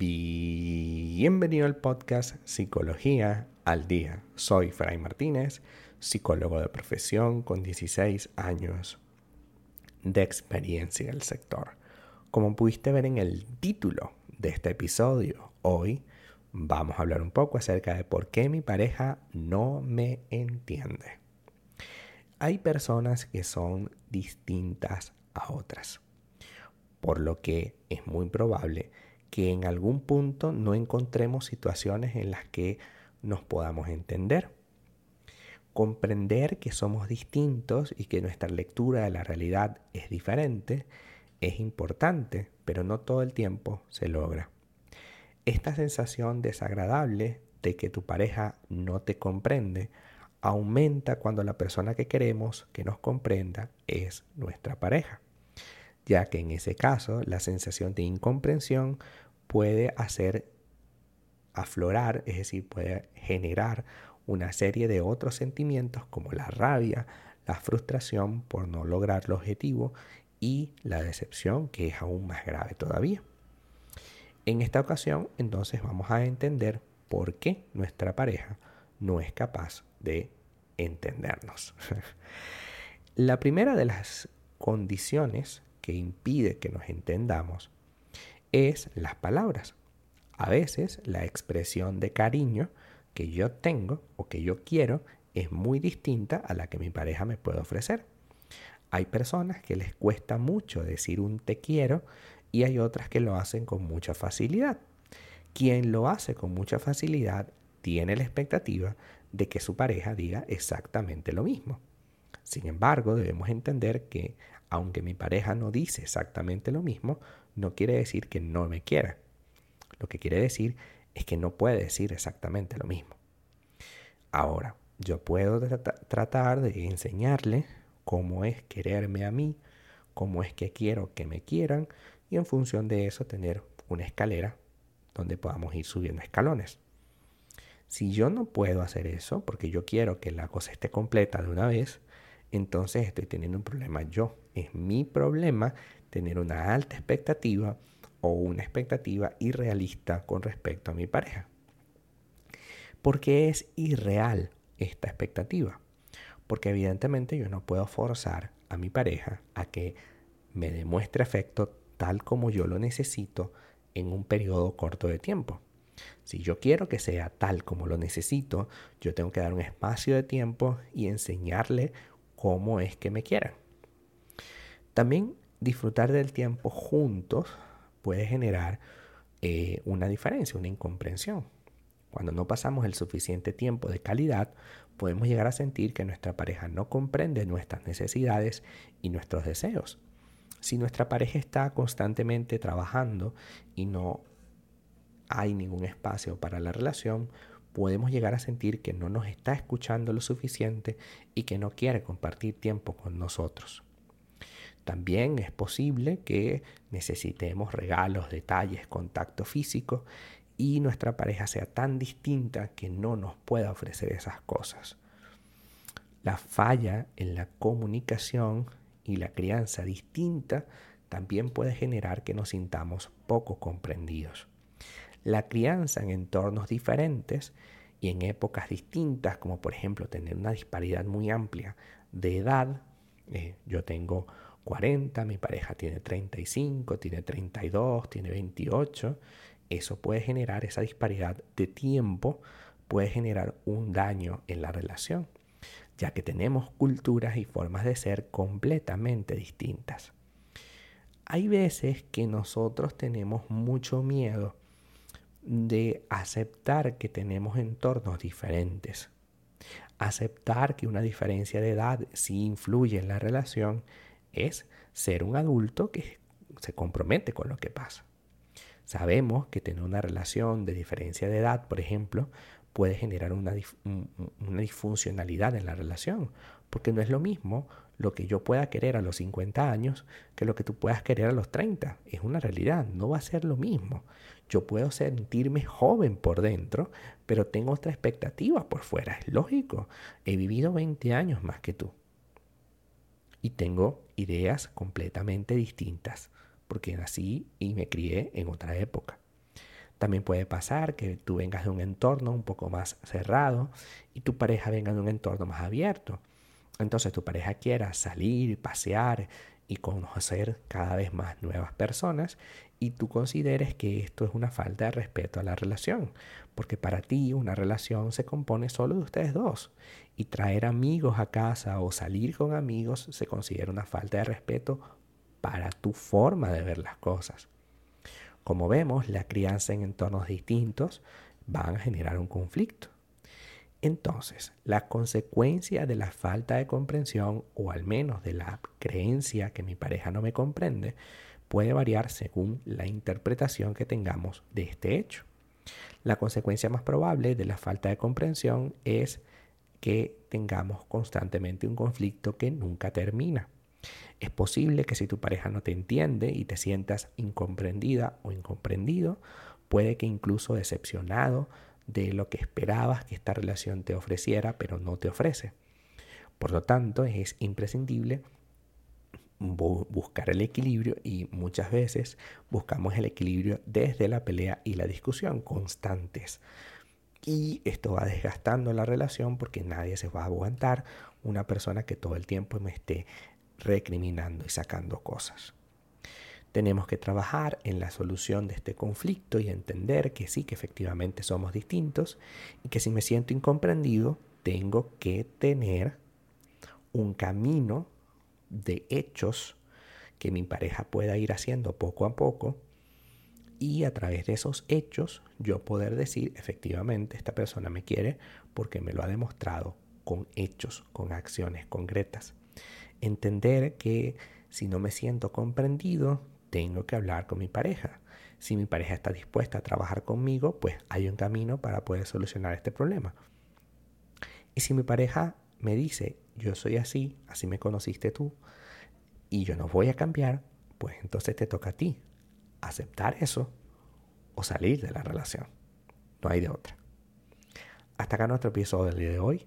Bienvenido al podcast Psicología al Día. Soy Fray Martínez, psicólogo de profesión con 16 años de experiencia en el sector. Como pudiste ver en el título de este episodio, hoy vamos a hablar un poco acerca de por qué mi pareja no me entiende. Hay personas que son distintas a otras, por lo que es muy probable que en algún punto no encontremos situaciones en las que nos podamos entender. Comprender que somos distintos y que nuestra lectura de la realidad es diferente es importante, pero no todo el tiempo se logra. Esta sensación desagradable de que tu pareja no te comprende aumenta cuando la persona que queremos que nos comprenda es nuestra pareja ya que en ese caso la sensación de incomprensión puede hacer aflorar, es decir, puede generar una serie de otros sentimientos como la rabia, la frustración por no lograr el objetivo y la decepción, que es aún más grave todavía. En esta ocasión, entonces vamos a entender por qué nuestra pareja no es capaz de entendernos. la primera de las condiciones que impide que nos entendamos es las palabras. A veces la expresión de cariño que yo tengo o que yo quiero es muy distinta a la que mi pareja me puede ofrecer. Hay personas que les cuesta mucho decir un te quiero y hay otras que lo hacen con mucha facilidad. Quien lo hace con mucha facilidad tiene la expectativa de que su pareja diga exactamente lo mismo. Sin embargo, debemos entender que aunque mi pareja no dice exactamente lo mismo, no quiere decir que no me quiera. Lo que quiere decir es que no puede decir exactamente lo mismo. Ahora, yo puedo tratar de enseñarle cómo es quererme a mí, cómo es que quiero que me quieran y en función de eso tener una escalera donde podamos ir subiendo escalones. Si yo no puedo hacer eso porque yo quiero que la cosa esté completa de una vez, entonces estoy teniendo un problema yo. Es mi problema tener una alta expectativa o una expectativa irrealista con respecto a mi pareja. ¿Por qué es irreal esta expectativa? Porque evidentemente yo no puedo forzar a mi pareja a que me demuestre afecto tal como yo lo necesito en un periodo corto de tiempo. Si yo quiero que sea tal como lo necesito, yo tengo que dar un espacio de tiempo y enseñarle cómo es que me quieran. También disfrutar del tiempo juntos puede generar eh, una diferencia, una incomprensión. Cuando no pasamos el suficiente tiempo de calidad, podemos llegar a sentir que nuestra pareja no comprende nuestras necesidades y nuestros deseos. Si nuestra pareja está constantemente trabajando y no hay ningún espacio para la relación, podemos llegar a sentir que no nos está escuchando lo suficiente y que no quiere compartir tiempo con nosotros. También es posible que necesitemos regalos, detalles, contacto físico y nuestra pareja sea tan distinta que no nos pueda ofrecer esas cosas. La falla en la comunicación y la crianza distinta también puede generar que nos sintamos poco comprendidos. La crianza en entornos diferentes y en épocas distintas, como por ejemplo tener una disparidad muy amplia de edad, eh, yo tengo 40, mi pareja tiene 35, tiene 32, tiene 28, eso puede generar esa disparidad de tiempo, puede generar un daño en la relación, ya que tenemos culturas y formas de ser completamente distintas. Hay veces que nosotros tenemos mucho miedo de aceptar que tenemos entornos diferentes. Aceptar que una diferencia de edad sí influye en la relación es ser un adulto que se compromete con lo que pasa. Sabemos que tener una relación de diferencia de edad, por ejemplo, puede generar una, una disfuncionalidad en la relación, porque no es lo mismo lo que yo pueda querer a los 50 años que lo que tú puedas querer a los 30. Es una realidad, no va a ser lo mismo. Yo puedo sentirme joven por dentro, pero tengo otra expectativa por fuera. Es lógico, he vivido 20 años más que tú. Y tengo ideas completamente distintas, porque nací y me crié en otra época. También puede pasar que tú vengas de un entorno un poco más cerrado y tu pareja venga de un entorno más abierto. Entonces tu pareja quiera salir, pasear y conocer cada vez más nuevas personas y tú consideres que esto es una falta de respeto a la relación, porque para ti una relación se compone solo de ustedes dos y traer amigos a casa o salir con amigos se considera una falta de respeto para tu forma de ver las cosas. Como vemos, la crianza en entornos distintos van a generar un conflicto. Entonces, la consecuencia de la falta de comprensión o al menos de la creencia que mi pareja no me comprende puede variar según la interpretación que tengamos de este hecho. La consecuencia más probable de la falta de comprensión es que tengamos constantemente un conflicto que nunca termina. Es posible que si tu pareja no te entiende y te sientas incomprendida o incomprendido, puede que incluso decepcionado de lo que esperabas que esta relación te ofreciera, pero no te ofrece. Por lo tanto, es imprescindible buscar el equilibrio y muchas veces buscamos el equilibrio desde la pelea y la discusión constantes. Y esto va desgastando la relación porque nadie se va a aguantar una persona que todo el tiempo me esté recriminando y sacando cosas. Tenemos que trabajar en la solución de este conflicto y entender que sí, que efectivamente somos distintos y que si me siento incomprendido, tengo que tener un camino de hechos que mi pareja pueda ir haciendo poco a poco y a través de esos hechos yo poder decir efectivamente esta persona me quiere porque me lo ha demostrado con hechos, con acciones concretas. Entender que si no me siento comprendido, tengo que hablar con mi pareja. Si mi pareja está dispuesta a trabajar conmigo, pues hay un camino para poder solucionar este problema. Y si mi pareja me dice, yo soy así, así me conociste tú, y yo no voy a cambiar, pues entonces te toca a ti aceptar eso o salir de la relación. No hay de otra. Hasta acá nuestro episodio del día de hoy.